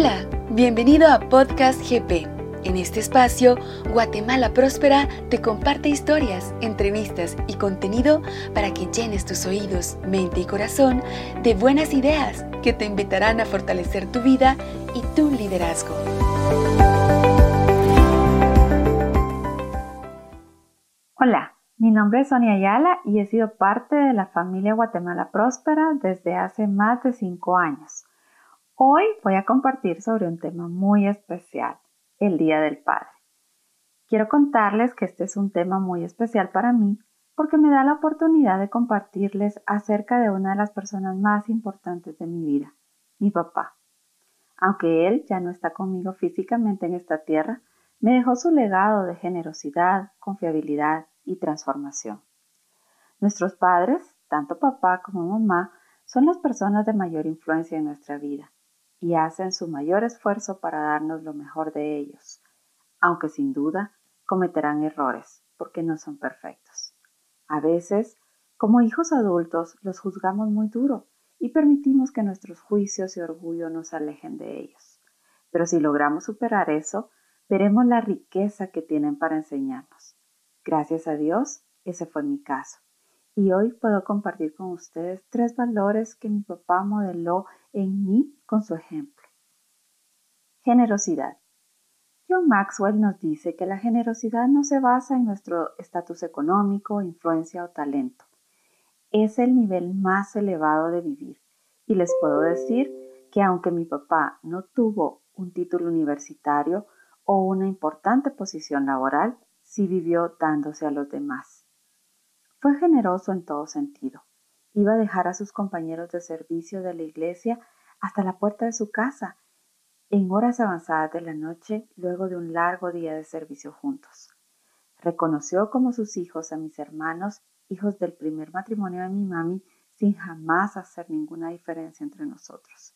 Hola, bienvenido a Podcast GP. En este espacio, Guatemala Próspera te comparte historias, entrevistas y contenido para que llenes tus oídos, mente y corazón de buenas ideas que te invitarán a fortalecer tu vida y tu liderazgo. Hola, mi nombre es Sonia Ayala y he sido parte de la familia Guatemala Próspera desde hace más de cinco años. Hoy voy a compartir sobre un tema muy especial, el Día del Padre. Quiero contarles que este es un tema muy especial para mí porque me da la oportunidad de compartirles acerca de una de las personas más importantes de mi vida, mi papá. Aunque él ya no está conmigo físicamente en esta tierra, me dejó su legado de generosidad, confiabilidad y transformación. Nuestros padres, tanto papá como mamá, son las personas de mayor influencia en nuestra vida y hacen su mayor esfuerzo para darnos lo mejor de ellos, aunque sin duda cometerán errores porque no son perfectos. A veces, como hijos adultos, los juzgamos muy duro y permitimos que nuestros juicios y orgullo nos alejen de ellos. Pero si logramos superar eso, veremos la riqueza que tienen para enseñarnos. Gracias a Dios, ese fue mi caso y hoy puedo compartir con ustedes tres valores que mi papá modeló en mí con su ejemplo. Generosidad. John Maxwell nos dice que la generosidad no se basa en nuestro estatus económico, influencia o talento. Es el nivel más elevado de vivir. Y les puedo decir que aunque mi papá no tuvo un título universitario o una importante posición laboral, sí vivió dándose a los demás. Fue generoso en todo sentido. Iba a dejar a sus compañeros de servicio de la iglesia hasta la puerta de su casa, en horas avanzadas de la noche, luego de un largo día de servicio juntos. Reconoció como sus hijos a mis hermanos, hijos del primer matrimonio de mi mami, sin jamás hacer ninguna diferencia entre nosotros.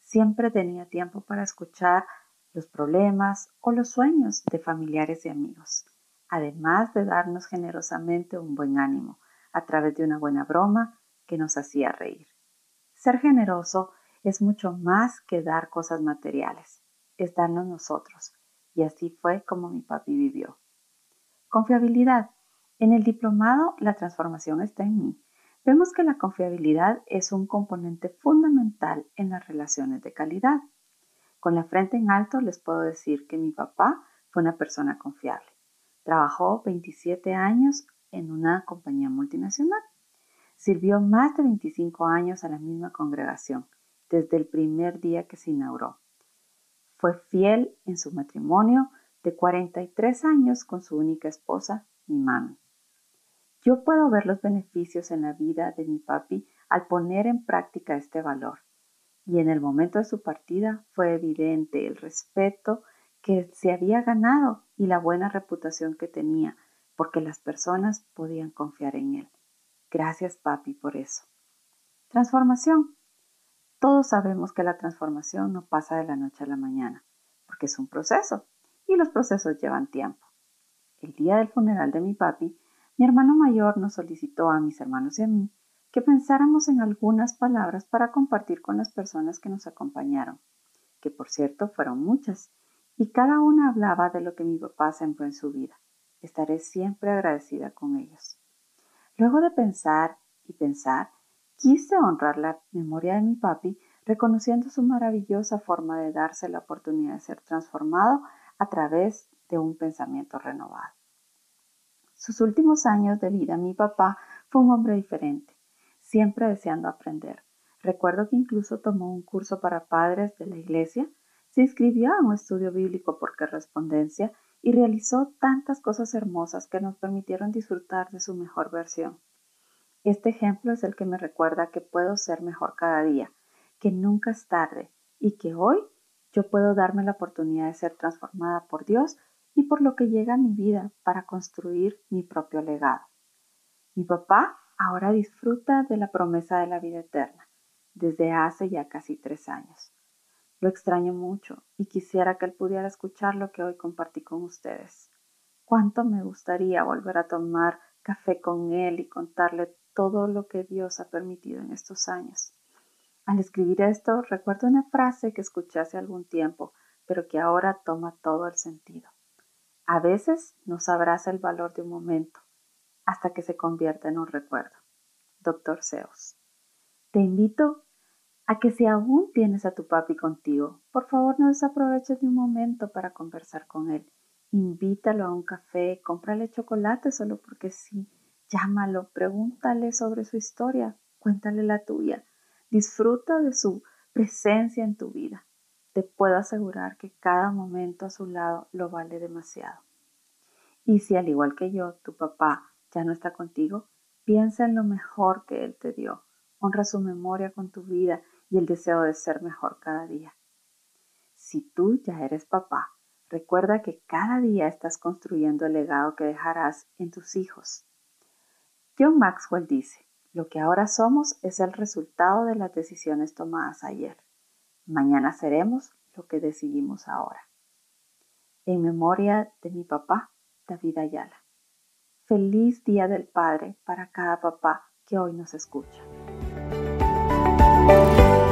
Siempre tenía tiempo para escuchar los problemas o los sueños de familiares y amigos además de darnos generosamente un buen ánimo a través de una buena broma que nos hacía reír. Ser generoso es mucho más que dar cosas materiales, es darnos nosotros, y así fue como mi papi vivió. Confiabilidad. En el diplomado La transformación está en mí. Vemos que la confiabilidad es un componente fundamental en las relaciones de calidad. Con la frente en alto les puedo decir que mi papá fue una persona confiable. Trabajó 27 años en una compañía multinacional. Sirvió más de 25 años a la misma congregación, desde el primer día que se inauguró. Fue fiel en su matrimonio de 43 años con su única esposa, mi mami. Yo puedo ver los beneficios en la vida de mi papi al poner en práctica este valor. Y en el momento de su partida fue evidente el respeto que se había ganado y la buena reputación que tenía, porque las personas podían confiar en él. Gracias, papi, por eso. Transformación. Todos sabemos que la transformación no pasa de la noche a la mañana, porque es un proceso, y los procesos llevan tiempo. El día del funeral de mi papi, mi hermano mayor nos solicitó a mis hermanos y a mí que pensáramos en algunas palabras para compartir con las personas que nos acompañaron, que por cierto fueron muchas, y cada una hablaba de lo que mi papá sembró en su vida. Estaré siempre agradecida con ellos. Luego de pensar y pensar, quise honrar la memoria de mi papi reconociendo su maravillosa forma de darse la oportunidad de ser transformado a través de un pensamiento renovado. Sus últimos años de vida, mi papá fue un hombre diferente, siempre deseando aprender. Recuerdo que incluso tomó un curso para padres de la iglesia se inscribió a un estudio bíblico por correspondencia y realizó tantas cosas hermosas que nos permitieron disfrutar de su mejor versión. Este ejemplo es el que me recuerda que puedo ser mejor cada día, que nunca es tarde y que hoy yo puedo darme la oportunidad de ser transformada por Dios y por lo que llega a mi vida para construir mi propio legado. Mi papá ahora disfruta de la promesa de la vida eterna desde hace ya casi tres años. Lo extraño mucho y quisiera que él pudiera escuchar lo que hoy compartí con ustedes. Cuánto me gustaría volver a tomar café con él y contarle todo lo que Dios ha permitido en estos años. Al escribir esto, recuerdo una frase que escuché hace algún tiempo, pero que ahora toma todo el sentido. A veces no sabrás el valor de un momento hasta que se convierta en un recuerdo. Doctor Zeus. Te invito a que si aún tienes a tu papi contigo, por favor no desaproveches de un momento para conversar con él. Invítalo a un café, cómprale chocolate solo porque sí. Llámalo, pregúntale sobre su historia, cuéntale la tuya. Disfruta de su presencia en tu vida. Te puedo asegurar que cada momento a su lado lo vale demasiado. Y si al igual que yo, tu papá ya no está contigo, piensa en lo mejor que él te dio. Honra su memoria con tu vida y el deseo de ser mejor cada día. Si tú ya eres papá, recuerda que cada día estás construyendo el legado que dejarás en tus hijos. John Maxwell dice, lo que ahora somos es el resultado de las decisiones tomadas ayer. Mañana seremos lo que decidimos ahora. En memoria de mi papá, David Ayala. Feliz Día del Padre para cada papá que hoy nos escucha.